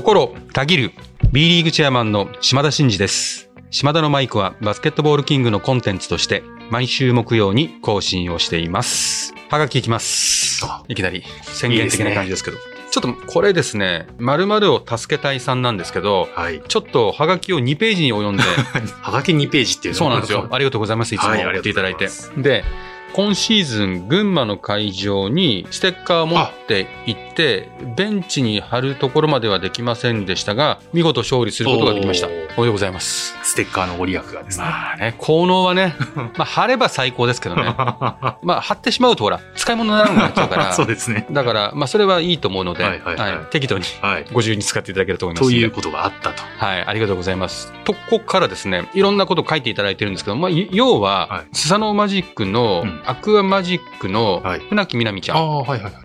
心たぎる B リーグチェアマンの島田真二です。島田のマイクはバスケットボールキングのコンテンツとして毎週木曜に更新をしています。はがきいきますあ。いきなり宣言的な感じですけど。ちょっとこれですね、〇〇を助けたいさんなんですけど、はい。ちょっとはがきを2ページに及んで、はがき2ページっていうのそうなんですよ。ありがとうございます。いつもはい送っていただいて。ありがとうごで、今シーズン、群馬の会場にステッカーを持って行って、ベンチに貼るところまではできませんでしたが、見事勝利することができました。おめでとうございます。ステッカーのご利益がですね。まあね、効能はね、まあ貼れば最高ですけどね。まあ貼ってしまうとほら、使い物にならなくなっちゃうから。そうですね。だから、まあそれはいいと思うので、はいはいはい適度にはい。ご自由に使っていただけると思いますので。ということがあったと。はい、ありがとうございます。とこからですね、いろんなことを書いていただいてるんですけど、まあ、い要は、はいスサノーマジックの、うんアクアマジックのはい船木みなみちゃん。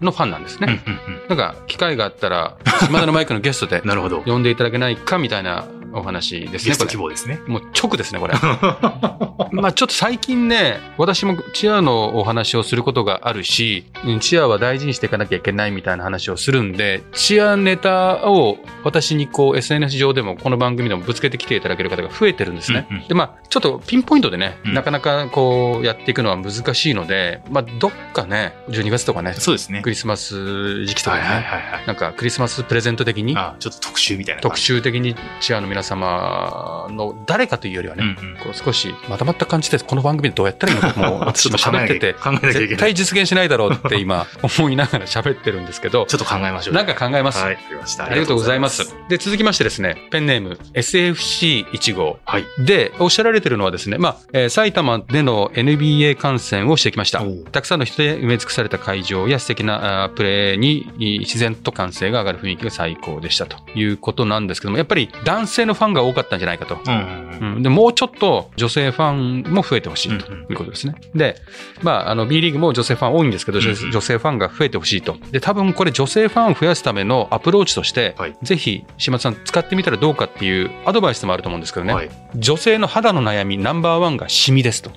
のファンなんですね。なんか、機会があったら、島田のマイクのゲストで。呼んでいただけないかみたいなお話ですね。希望ですね。もう直ですね、これ。まあちょっと最近ね、私もチアのお話をすることがあるし、うんチアは大事にしていかなきゃいけないみたいな話をするんで、チアネタを私にこう SNS 上でもこの番組でもぶつけてきていただける方が増えてるんですね。うんうんで、まあちょっとピンポイントでね、うんなかなかこうやっていくのは難しいので、まあどっかね、12月とかね、そうですねク。リスマス時期とかはいね、はいはいはい。なんかクリスマスプレゼント的に、あちょっと特集みたいな。特集的にチアの皆様の誰かというよりはね、うんうん。こう少しまとまった感じでこの番組でどうやったらいいのか もう私も喋ってて。絶対実現しないだろうって今 思いながら喋ってるんですけどちょっと考えましょう。なんか考えます、はい。ありがとうございます。で、続きましてですね、ペンネーム SFC1 号。はい。で、おっしゃられてるのはですね、まあ、えー埼玉での NBA 観戦をしてきました。たくさんの人で埋め尽くされた会場や素敵なプレーにい自然と歓声が上がる雰囲気が最高でしたということなんですけども、やっぱり男性のファンが多かったんじゃないかと。うんでもうちょっと女性ファンも増えてほしいということですね。で、まあ、あの B リーグも女性ファン多いんですけど、女性ファンが増えてほしいと。で、多分これ女性ファンを増やすためのアプローチとして、はいぜひ島田さん使ってみたらどうかっていうアドバイスもあると思うんですけどね、はい。女性の肌の悩みナンバーワンがシミですと。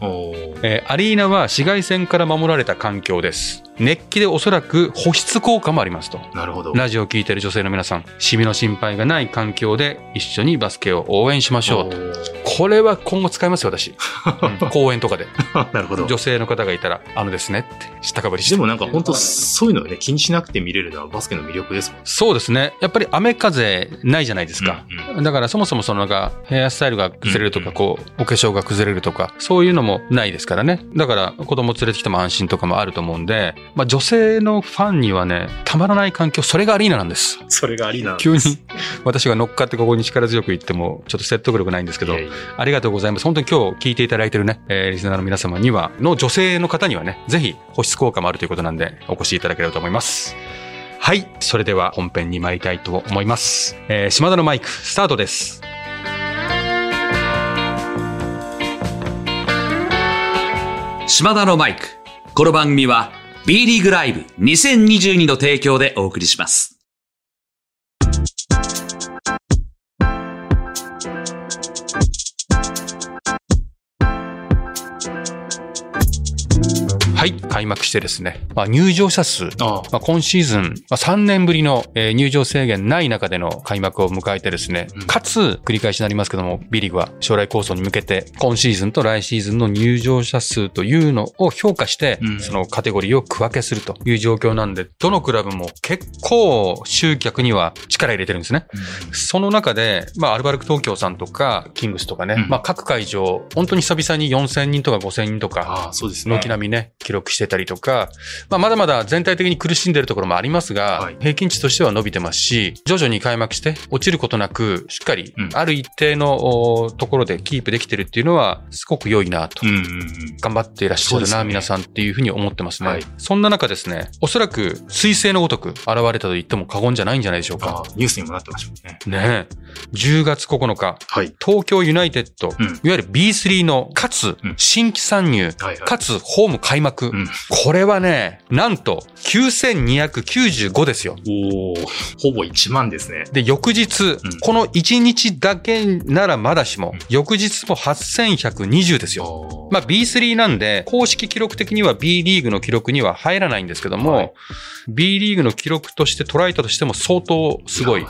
えーアリーナは紫外線から守られた環境です。熱気でおそらく保湿効果もありますと。なるほど。ラジオを聞いている女性の皆さん、シミの心配がない環境で一緒にバスケを応援しましょうと。これは今後使いますよ、私。う ん公演とかで。なるほど。女性の方がいたら、あのですねって、知ったかぶりして。でもなんか本当そういうのをね、気にしなくて見れるのはバスケの魅力ですもん。そうですね。やっぱり雨風ないじゃないですか。うんだからそもそもそのなんかヘアスタイルが崩れるとか、うんこう、お化粧が崩れるとか、そういうのもないですからね。だから子供連れてきても安心とかもあると思うんで、まあ女性のファンにはね、たまらない環境、それがアリーナなんです。それがありなんです急に私が乗っかってここに力強く言っても、ちょっと説得力ないんですけどいや、いやありがとうございます。本当に今日聞いていただいてるね、えーリスナーの皆様には、の女性の方にはね、ぜひ保湿効果もあるということなんで、お越しいただければと思います。はい。それでは本編に参りたいと思います。えー島田のマイク、スタートです。島田のマイク。この番組は B リーグライブ2022の提供でお送りします。はい。開幕してですね、まあ、入場者数、あまあ、今シーズン、まあ、3年ぶりの、えー入場制限ない中での開幕を迎えてですね、うんかつ、繰り返しになりますけども、B リーグは将来構想に向けて、今シーズンと来シーズンの入場者数というのを評価して、うんそのカテゴリーを区分けするという状況なんで、どのクラブも結構集客には力入れてるんですね。その中で、まあ、アルバルク東京さんとか、キングスとかね、うんまあ、各会場、本当に久々に4000人とか5000人とか、ああ、そうですね。軒並みね、記録してたりとか、まあ、まだまだ全体的に苦しんでるところもありますが、はい平均値としては伸びてますし、徐々に開幕して落ちることなく、しっかりうんある一定のおところでキープできてるっていうのは、すごく良いなと。うんうんうん。頑張っていらっしゃるな、ね皆さんっていうふうに思ってますね。はいそんな中ですね、おそらく彗星のごとく現れたと言っても過言じゃないんじゃないでしょうあか。あニュースにもなってましたもんね。ねえ。10月9日、はい。東京ユナイテッド、うんいわゆる B3 の、かつうん新規参入、はいはい。かつホーム開幕。額。うんこれはね、なんと、9295ですよ。おーほぼ1万ですね。で、翌日、この1日だけならまだしも、うん翌日も8120ですよ。まあ B3 なんで、公式記録的には B リーグの記録には入らないんですけども、はい B リーグの記録として捉えたとしても相当すごい。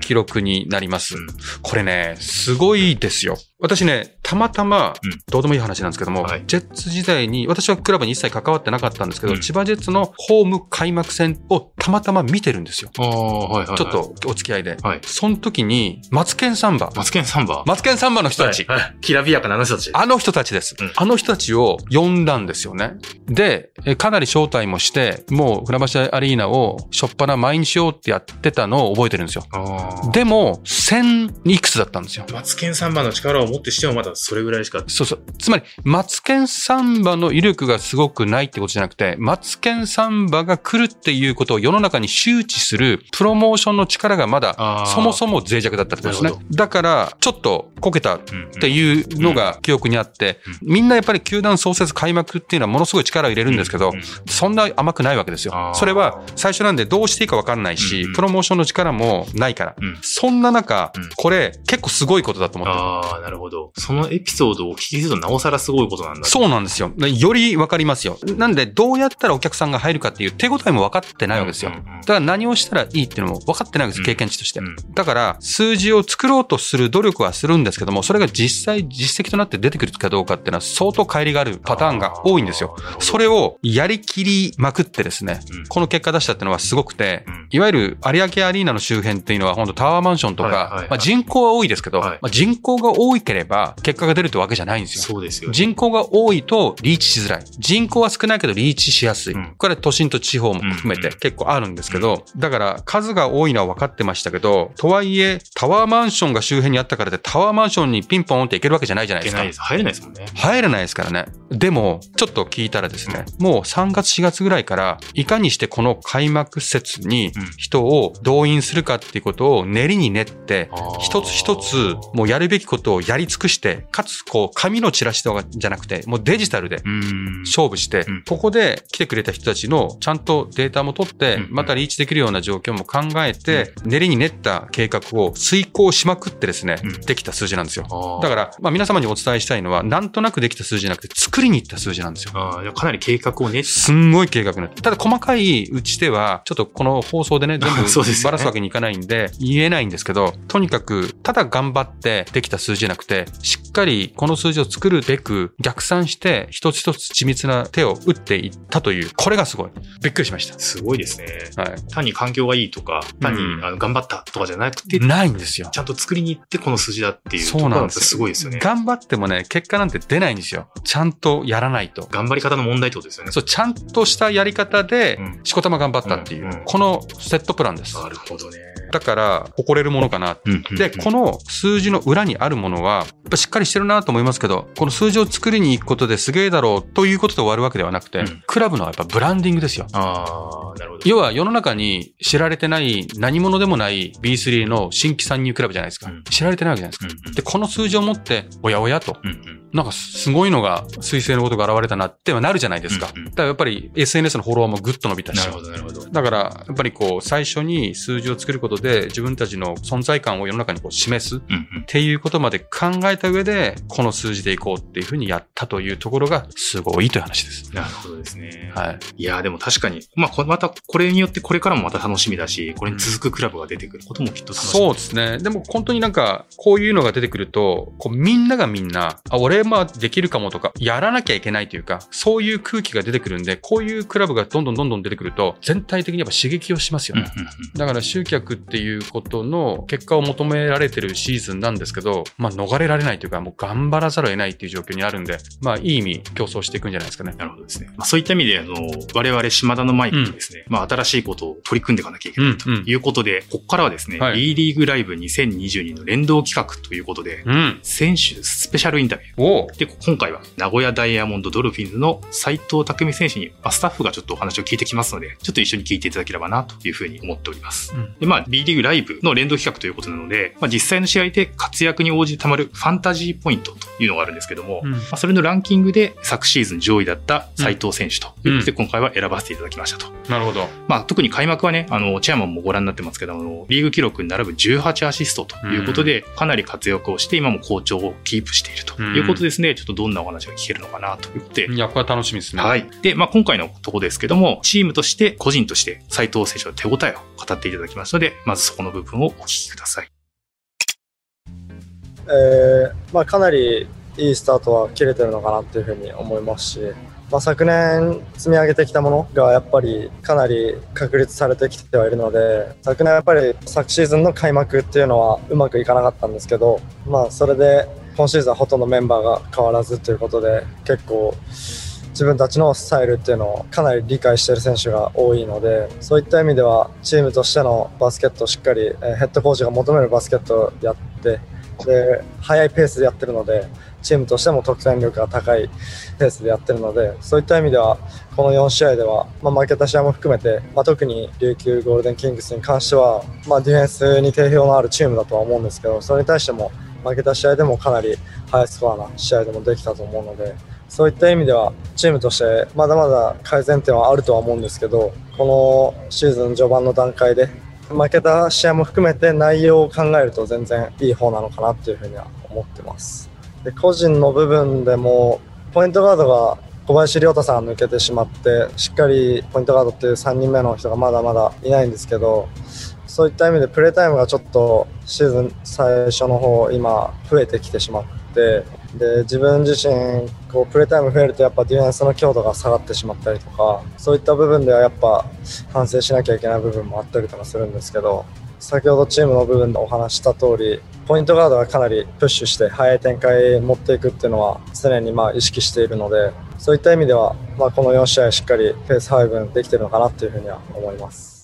記録になります。うんこれね、すごいですよ。私ね、たまたまうん、どうでもいい話なんですけども、はいジェッツ時代に、私はクラブに一切関わってなかったんですけど、うん千葉ジェッツのホーム開幕戦をたまたま見てるんですよ。はいはいはい。ちょっ。とお付き合いで。はい。その時に、マツケンサンバ、マツケンサンバ。マツケンサンバの人たち、はいはいきらびやかなあの人たち。あの人たちです、うんあの人たちを呼んだんですよね。で、えかなり招待もして、もう船橋アリーナをしょっぱな毎日ようってやってたのを覚えてるんですよ。でも、1000いくつだったんですよ。マツケンサンバの力をもってしてもまだそれぐらいしか。そうそう。つまり、マツケンサンバの威力がすごくないってことじゃなくて、マツケンサンバが来るっていうことを世の中に周知するプロモーションの力がまだそもそも脆弱だったってことですね。だから、ちょっとこけたっうんていうのが記憶にあって、みんなやっぱり球団創設開幕っていうのはものすごい力を入れるんですけど、そんな甘くないわけですよ。それは最初なんでどうしていいか分かんないし、プロモーションの力もないから。うん。そんな中うん、これ結構すごいことだと思ってるるほど。そのエピソードをお聞きするとなおさらすごいことなんだ。そうなんですよ。より分かりますよ。なんで、どうやったらお客さんが入るかっていう手応えも分かってないわけですよ。だから何をしたらいいっていうのも分かってないわけです、うん経験値として。うんだから、数字を作ろうとする努力はするんですけども、それが実際実績となって出てくるかどうかっていうのは相当乖離があるパターンが多いんですよそれをやりきりまくってですね、うんこの結果出したっていうのはすごくて、うんいわゆる有明アリーナの周辺っていうのは本当タワーマンションとか、まあ、人口は多いですけど、はいまあ、人口が多いければ結果が出るってわけじゃないんですよ。そうですよね。人口が多いとリーチしづらい。人口は少ないけどリーチしやすい。うんこれは都心と地方も含めてうんうん結構あるんですけど、だから数が多いのは分かってましたけど、とはいえタワーマンションが周辺にあったからでタワーマンションにピンポンって行けるわけじゃないじゃないですかす。入れないですもんね。入れないですからね。でも、ちょっと聞いたらですね、もう3月4月ぐらいから、いかにしてこの開幕節にうん人を動員するかっていうことを練りに練って一つ一つもうやるべきことをやり尽くして、かつこう紙のチラシとかじゃなくて、もうデジタルで。勝負してうん、ここで来てくれた人たちのちゃんとデータも取ってうん、またリーチできるような状況も考えて、練りに練った計画を遂行しまくってですねうん、できた数字なんですよ。だから、まあ皆様にお伝えしたいのは、なんとなくできた数字じゃなくて、作りに行った数字なんですよ。かなり計画を練ってすんごい計画にな。ただ細かい打ち手は、ちょっとこの放送でね、全部 ばらすわけにいかないんで、言えないんですけど、とにかく、ただ頑張ってできた数字じゃなくて、しっかりこの数字を作るべく逆算して、一つ一つ緻密な手を打っていったという、これがすごい。びっくりしました。すごいですね。は単に環境がいいとか、単に、うんあの頑張ったとかじゃなくて、い。ないんですよち。ゃんと作りに行ってこの数字だっていうとそうなんですすごいですよね。頑張ってもね、結果なんて出ないんですよ。ちゃんとやらないと。頑張り方の問題ってことですよね。そう、ちゃんとしたやり方でうん、しこたま頑張ったっていう、うんうんこのセットプランです。なるほどね。だから、誇れるものかな。で、この数字の裏にあるものは、やっぱしっかりしてるなと思いますけど、この数字を作りに行くことですげえだろうということで終わるわけではなくて、うんクラブのやっぱブランディングですよ。ああ、なるほど。要は世の中に知られてない何者でもない B3 の新規参入クラブじゃないですか。うん知られてないわけじゃないですか。うんうんで、この数字を持って、おやおやと、うんうんなんかすごいのが、彗星のことが現れたなってはなるじゃないですか。うんうんだからやっぱり SNS のフォロワーもぐっと伸びたし。なるほど、なるほど。だから、やっぱりこう、最初に数字を作ることで自分たちの存在感を世の中にこう示すっうんうんていうことまで考えた上で、この数字でいこうっていうふうにやったというところがすごいという話です。なるほどですね。はい。いやーでも確かに、まあ、こまたこれによってこれからもまた楽しみだし、これに続くクラブが出てくることもきっと楽しみ。そうですね。でも本当になんか、こういうのが出てくると、こうみんながみんな、あ、俺まあできるかもとか、やらなきゃいけないというか、そういう空気が出てくるんで、こういうクラブがどんどんどんどん出てくると、全体的にやっぱ刺激をしますよね。うんうんうんだから集客っていうことの結果を求められてるシーズンなんですけど、まあ逃れられないというか、もう頑張らざるを得ないっていう状況にあるんで、まあいい意味競争していくんじゃないですかね。なるほどですね。まあ、そういった意味で、あの、我々島田のマイクがですね、まあ、新しいことを取り組んでいかなきゃいけないとうんうんいうことで、ここからはですね、はい B リーグライブ2022の連動企画ということで、うん。選手スペシャルインタビュー。で、今回は名古屋ダイヤモンドドルフィンズの斉藤匠選手に、まあ、スタッフがちょっとお話を聞いてきますので、ちょっと一緒に聞いていただければなというふうに思っております。うんで、まあ、B リーグライブの連動企画ということなので、まあ、実際の試合で活躍に応じてたまるファンタジーポイントというのがあるんですけども、うんまあ、それのランキングで昨シーズン上位だった斉藤選手ということで、今回は選ばせていただきましたと。なるほど。まあ、特に開幕はね、あの、チェアマンもご覧になってますけど、あの、リーグ記録に並ぶ18アシストということで、かなり活躍をして、今も好調をキープしているということですね。ちょっとどんなお話が聞けるのかなということで、いや、これは楽しみですね。はい。で、まあ、今回のとこですけども、チームとして、個人として、斉藤選手の手応えを語っていただきますので、まずそこの部分をお聞きください。えーまあ、かなりいいスタートは切れてるのかなっていうふうに思いますし、まあ、昨年積み上げてきたものがやっぱりかなり確立されてきてはいるので昨年やっぱり昨シーズンの開幕っていうのはうまくいかなかったんですけど、まあ、それで今シーズンはほとんどメンバーが変わらずということで結構自分たちのスタイルっていうのをかなり理解している選手が多いのでそういった意味ではチームとしてのバスケットをしっかり、えヘッドコーチが求めるバスケットをやってで速いペースでやってるのでチームとしても得点力が高いペースでやってるのでそういった意味ではこの4試合では、まあ、負けた試合も含めて、まあ、特に琉球ゴールデンキングスに関しては、まあ、ディフェンスに定評のあるチームだとは思うんですけどそれに対しても負けた試合でもかなりハイスコアな試合でもできたと思うのでそういった意味ではチームとしてまだまだ改善点はあるとは思うんですけどこのシーズン序盤の段階で負けた試合も含めて内容を考えると全然いい方なのかなっていうふうには思ってます。で個人の部分でもポイントガードが小林亮太さんが抜けてしまってしっかりポイントガードっていう3人目の人がまだまだいないんですけどそういった意味でプレータイムがちょっとシーズン最初の方今増えてきてしまってで自分自身こうプレータイム増えるとやっぱディフェンスの強度が下がってしまったりとかそういった部分ではやっぱ反省しなきゃいけない部分もあったりとかするんですけど先ほどチームの部分でお話した通りポイントガードがかなりプッシュして速い展開持っていくっていうのは常にまあ意識しているのでそういった意味では、まあ、この4試合しっかりペース配分できてるのかなっていうふうには思います。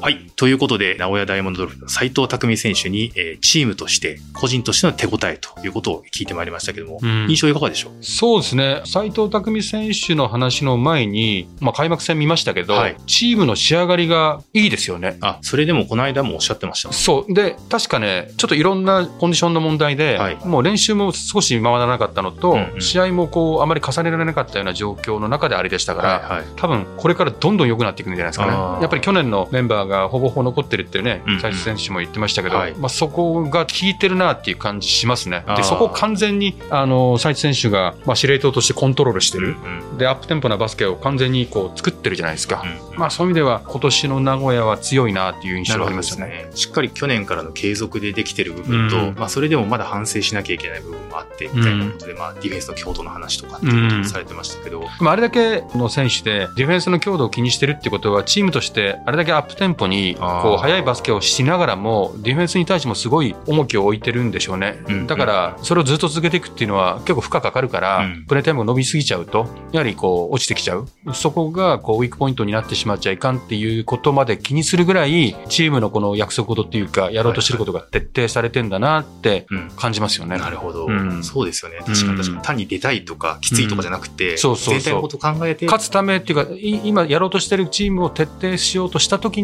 はい。ということで、名古屋ダイヤモンドドルフの斉藤匠選手に、えーチームとして、個人としての手応えということを聞いてまいりましたけども、うん印象いかがでしょう？そうですね、斉藤匠選手の話の前に、まあ、開幕戦見ましたけど、はいチームの仕上がりがいいですよね。あ、それでもこの間もおっしゃってました。そう。で、確かね、ちょっといろんなコンディションの問題で、はいもう練習も少し回らなかったのと、うんうん試合もこう、あまり重ねられなかったような状況の中であれでしたから、はいはい。多分これからどんどん良くなっていくんじゃないですかね。やっぱり去年のメンバーがほぼほぼ残ってるってねうん選手も言ってましたけど、はいまあ、そこが効いてるなっていう感じしますね。あーで、そこを完全に、あの、斉藤選手が、まあ、司令塔としてコントロールしてる。うんで、アップテンポなバスケを完全にこう作ってるじゃないですか。うんまあ、そういう意味では今年の名古屋は強いなっていう印象がありますよね。ね。しっかり去年からの継続でできてる部分と、うんまあそれでもまだ反省しなきゃいけない部分もあって、みたいなことで、まあディフェンスの強度の話とかっていうこともされてましたけど、でもあれだけの選手でディフェンスの強度を気にしてるってことはチームとしてあれだけアップテンポにあー。こう速いバスケをしながらもディフェンスに対してもすごい重きを置いてるんでしょうね、うんだからそれをずっと続けていくっていうのは結構負荷かかるから、うん。プレータイムが伸びすぎちゃうとやはりこう落ちてきちゃう。そこがこうウィークポイントになってしまっちゃいかんっていうことまで気にするぐらいチームのこの約束事っていうかやろうとしてることが徹底されてんだなってうん。感じますよね。なるほど、うん。そうですよね。確かに確かに。単に出たいとか、きついとかじゃなくて、ん。そうそうそう。全体のことを考えて、勝つためっていうか、い今やろうとしてるチームを徹底しようとしたとき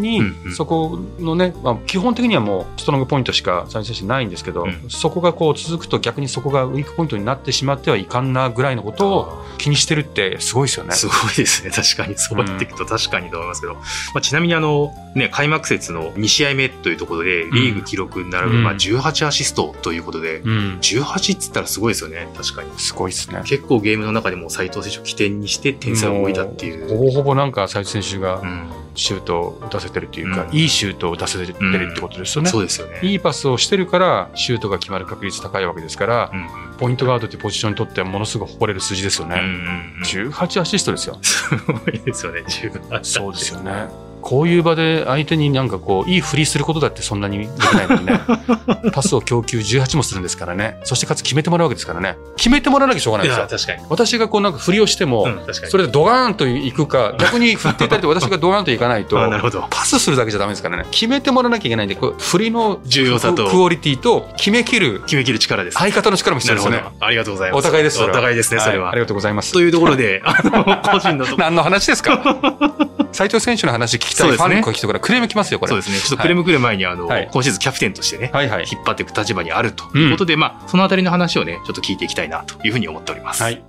そこのね、まあ、基本的にはもうストロングポイントしか再生してないんですけど、うんそこがこう続くと逆にそこがウィークポイントになってしまってはいかんなぐらいのことを気にしてるってすごいですよね。すごいですね。確かに。そうやっていくと確かにと思いますけど。まあ、ちなみにあの、ね、開幕節の2試合目というところで、リーグ記録に並ぶ、うんまあ、18アシストということで、うん。18っつったらすごいですよね。確かに。すごいですね。結構ゲームの中でも斉藤選手を起点にして点差を置いたっていう。ほぼほぼなんか斉藤選手がうんシュートを打たせてるっていうか、うんいいシュートを打たせてるってことですよね。そうですよね。いいパスをしてるから、シュートが決まる確率高いわけですからう、んポイントガードっていうポジションにとってはものすごく誇れる数字ですよね。うん18アシストですよ。すごいですよね。18そうですよね。こういう場で相手になんかこう、いい振りすることだってそんなにできないのにね。パスを供給18もするんですからね。そしてかつ決めてもらうわけですからね。決めてもらわなきゃしょうがないですよ。確かに。私がこうなんか振りをしても、うん。それでドガーンと行くか、逆に振っていただいて私がドガーンと行かないと、あなるほど。パスするだけじゃダメですからね。決めてもらわなきゃいけないんで、こう振りの重要さとククオリティと決めきる決めきる力です。相方の力も必要ですよね。ありがとうございます。お互いです。お互いですね、それは。いありがとうございますと。いうところで、あの、個人の 何の話ですか？斉藤選手の話聞きたいフそうですねァンの人からクレーム来ますよ、これ。そうですね。ちょっとクレーム来る前に、あの、はい今シーズンキャプテンとしてね、はいはい。引っ張っていく立場にあるということで、まあ、そのあたりの話をね、ちょっと聞いていきたいなというふうに思っております。はい。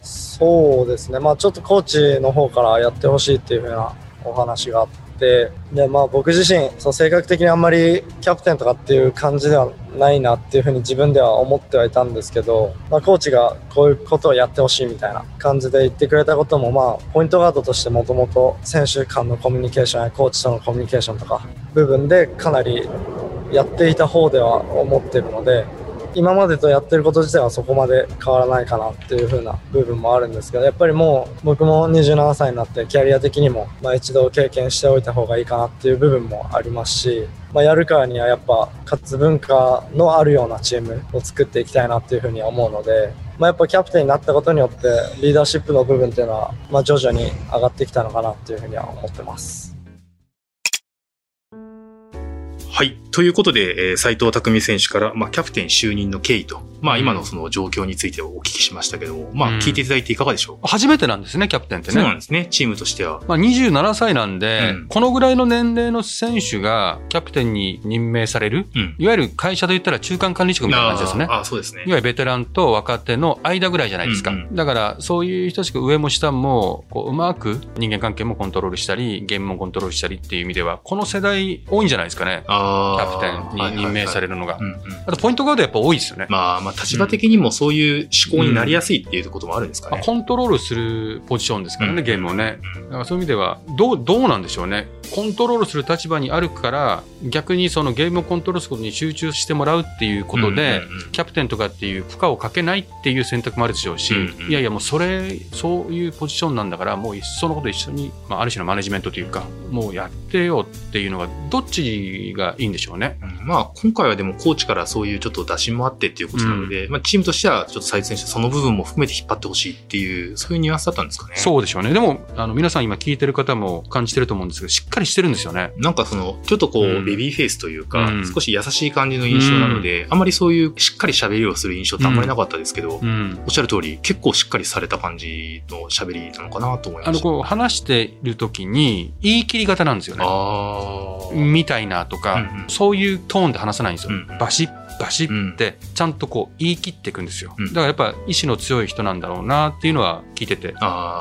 そうですね、まあ、ちょっとコーチの方からやってほしいっていう風なお話があって、でまあ、僕自身そう、性格的にあんまりキャプテンとかっていう感じではないなっていう風に自分では思ってはいたんですけど、まあ、コーチがこういうことをやってほしいみたいな感じで言ってくれたことも、まあ、ポイントガードとしてもともと選手間のコミュニケーションやコーチとのコミュニケーションとか部分でかなりやっていた方では思ってるので。今までとやってること自体はそこまで変わらないかなっていう風な部分もあるんですけどやっぱりもう僕も27歳になってキャリア的にもまあ一度経験しておいた方がいいかなっていう部分もありますし、まあ、やるからにはやっぱ勝つ文化のあるようなチームを作っていきたいなっていうふうには思うので、まあ、やっぱキャプテンになったことによってリーダーシップの部分っていうのはまあ徐々に上がってきたのかなっていうふうには思ってます。はい。ということで、えー斉藤匠選手から、まあ、キャプテン就任の経緯と、まあ、うん今のその状況についてお聞きしましたけども、まあ、うん聞いていただいていかがでしょう？か、初めてなんですね、キャプテンってそうなんね。ですね。チームとしては。まあ、27歳なんで、うんこのぐらいの年齢の選手がキャプテンに任命される、うん。いわゆる会社で言ったら中間管理職みたいな感じですね。あーあー、そうですねい。わゆるベテランと若手の間ぐらいじゃないですか。うんうんだから、そういう人しか上も下も、こう、うまく人間関係もコントロールしたり、ゲームもコントロールしたりっていう意味では、この世代多いんじゃないですかね。あキャプテンに任命されるのが。うんうん。あと、ポイントガードやっぱ多いですよね。まあ、まあ、立場的にもそういう思考になりやすいっていうこともあるんですかまあね。コントロールするポジションですからね、うんゲームをね。うんだからそういう意味では、どう、どうなんでしょうね。コントロールする立場にあるから、逆にそのゲームをコントロールすることに集中してもらうっていうことで、うんうんうんキャプテンとかっていう負荷をかけないっていう選択もあるでしょうし、うんうんいやいやもうそれ、そういうポジションなんだから、もう一緒のこと一緒に、まあある種のマネジメントというか、もうやってよっていうのが、どっちがいいんでしょうね。うんまあ、今回はでもコーチからそういうちょっと打診もあってっていうことなので、まあ、チームとしてはちょっと斉藤選手その部分も含めて引っ張ってほしいっていう、そういうニュアンスだったんですかね。そうでしょうね。でも、あの、皆さん今聞いてる方も感じてると思うんですけど、しっかりしてるんですよね。なんかその、ちょっとこう、うんベビーフェイスというか、うん少し優しい感じの印象なので、あまりそういうしっかり喋りをする印象ってあんまりなかったですけど、うん。おっしゃる通り、結構しっかりされた感じの喋りなのかなと思いあの、ました。こう、話してる時に、言い切り型なんですよね。みたいなとか、うんうんそういうトーンで話さないんですよ。うんうんバシッ、バシッって、ちゃんとこう、言い切っていくんですよ。うんだからやっぱ、意志の強い人なんだろうなっていうのは聞いてて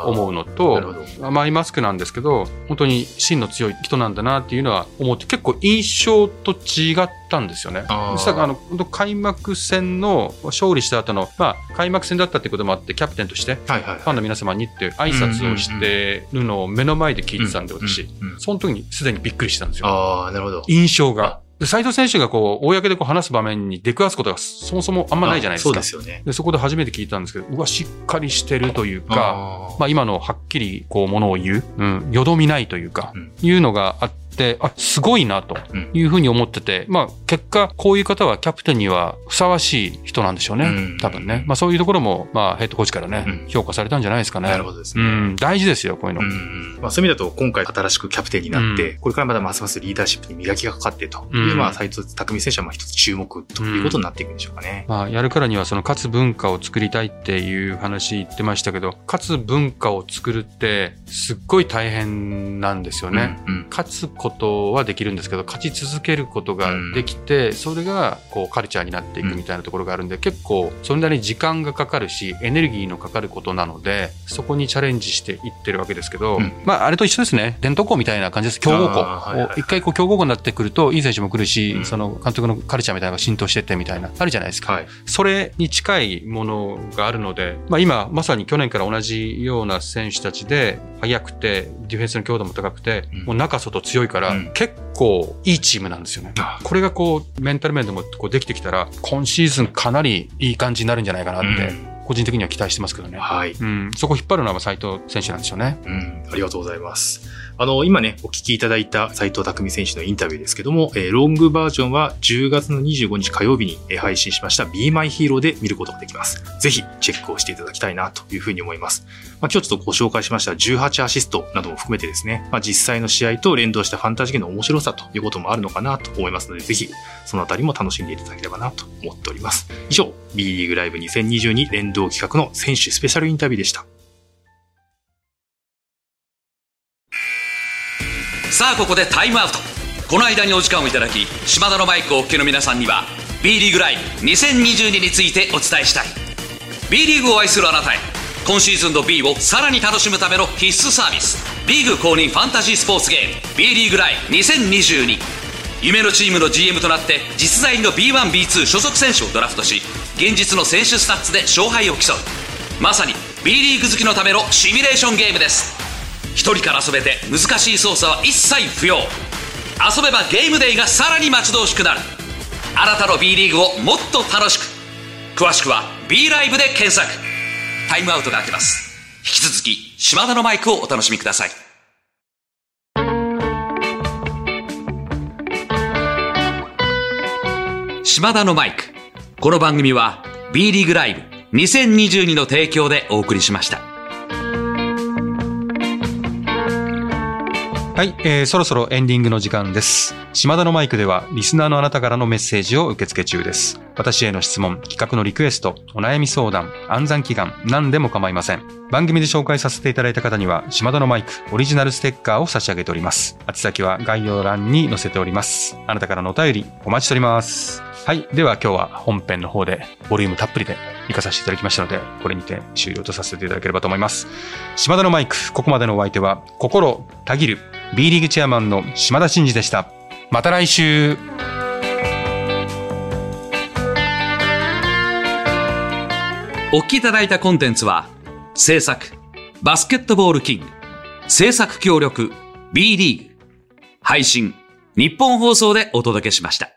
思うのとほ、ど。まあ、アイマスクなんですけど、本当に芯の強い人なんだなっていうのは思って、結構印象と違ったんですよね。あー実はあの、本当開幕戦の勝利した後の、まあ、開幕戦だったってこともあって、キャプテンとして。ファンの皆様にって挨拶をしてるのを目の前で聞いてたんで、私。その時にすでにびっくりしたんですよ。ああ、なるほど。印象が。で斉藤選手がこう、公でこう話す場面に出くわすことがそもそもあんまないじゃないですか。そうですよね。でそこで初めて聞いたんですけど、うわ、しっかりしてるというか、あーまあ今のはっきりこう、ものを言う、うん、よどみないというか、うんいうのがあって、あ、すごいなとうんいうふうに思ってて、まあ結果、こういう方はキャプテンにはふさわしい人なんでしょうね。うん多分ね。まあそういうところも、まあヘッドコーチからね、うん評価されたんじゃないですかね。なるほどですね。うん、大事ですよ、こういうの。うんまあ、そういう意味だと今回新しくキャプテンになって、うこれからまだますますリーダーシップに磨きがかかってという、うんまあ、斉藤匠選手はまあ一つ注目ということになっていくんでしょうかね。まあ、やるからにはその勝つ文化を作りたいっていう話言ってましたけど、勝つ文化を作るってすっごい大変なんですよね。うんうん勝つことはできるんですけど、勝ち続けることができて、それがこうカルチャーになっていくみたいなところがあるんで、結構それなりに時間がかかるし、エネルギーのかかることなので、そこにチャレンジしていってるわけですけど、うんまあ、あれと一緒ですね。伝統校みたいな感じです。強豪校。はいはいはい一回こう強豪校になってくると、いい選手も来るし、うんその監督のカルチャーみたいなのが浸透してってみたいな、あるじゃないですか。はい。それに近いものがあるので、まあ、今まさに去年から同じような選手たちで速くてディフェンスの強度も高くて、うんもう中外強いから、うん結構いいチームなんですよね。あこれがこうメンタル面でもこうできてきたら今シーズンかなりいい感じになるんじゃないかなって、うん個人的には期待してますけどね。はい。うん、そこ引っ張るのは斉藤選手なんですよね。うん、ありがとうございます。あの、今ね、お聞きいただいた斉藤匠選手のインタビューですけども、えーロングバージョンは10月の25日火曜日に配信しました Be My Hero で見ることができます。ぜひチェックをしていただきたいなというふうに思います。まあ、今日ちょっとご紹介しました18アシストなども含めてですね、まあ、実際の試合と連動したファンタジーの面白さということもあるのかなと思いますので、ぜひそのあたりも楽しんでいただければなと思っております。以上、B リーグライブ2022連動企画の選手スペシャルインタビューでした。さあここでタイムアウト。この間にお時間をいただき島田のマイクをお聞きの皆さんには B リーグライブ2022についてお伝えしたい。B リーグを愛するあなたへ今シーズンの B をさらに楽しむための必須サービスリーグ公認ファンタジースポーツゲーム B リーグライブ2022夢のチームの GM となって実在の B1B2 所属選手をドラフトし現実の選手スタッツで勝敗を競う。まさに B リーグ好きのためのシミュレーションゲームです。一人から遊べて難しい操作は一切不要。遊べばゲームデイがさらに待ち遠しくなる。あなたの B リーグをもっと楽しく。詳しくは B ライブで検索。タイムアウトが明けます。引き続き島田のマイクをお楽しみください。島田のマイク。この番組は B リーグライブ2022の提供でお送りしました。はい、えーそろそろエンディングの時間です。島田のマイクでは、リスナーのあなたからのメッセージを受け付け中です。私への質問、企画のリクエスト、お悩み相談、暗算祈願、何でも構いません。番組で紹介させていただいた方には、島田のマイク、オリジナルステッカーを差し上げております。宛先は概要欄に載せております。あなたからのお便り、お待ちしております。はい。では今日は本編の方で、ボリュームたっぷりで行かさせていただきましたので、これにて終了とさせていただければと思います。島田のマイク、ここまでのお相手は、心たぎる B リーグチェアマンの島田真二でした。また来週お聞きいただいたコンテンツは制作バスケットボールキング制作協力 B リーグ配信日本放送でお届けしました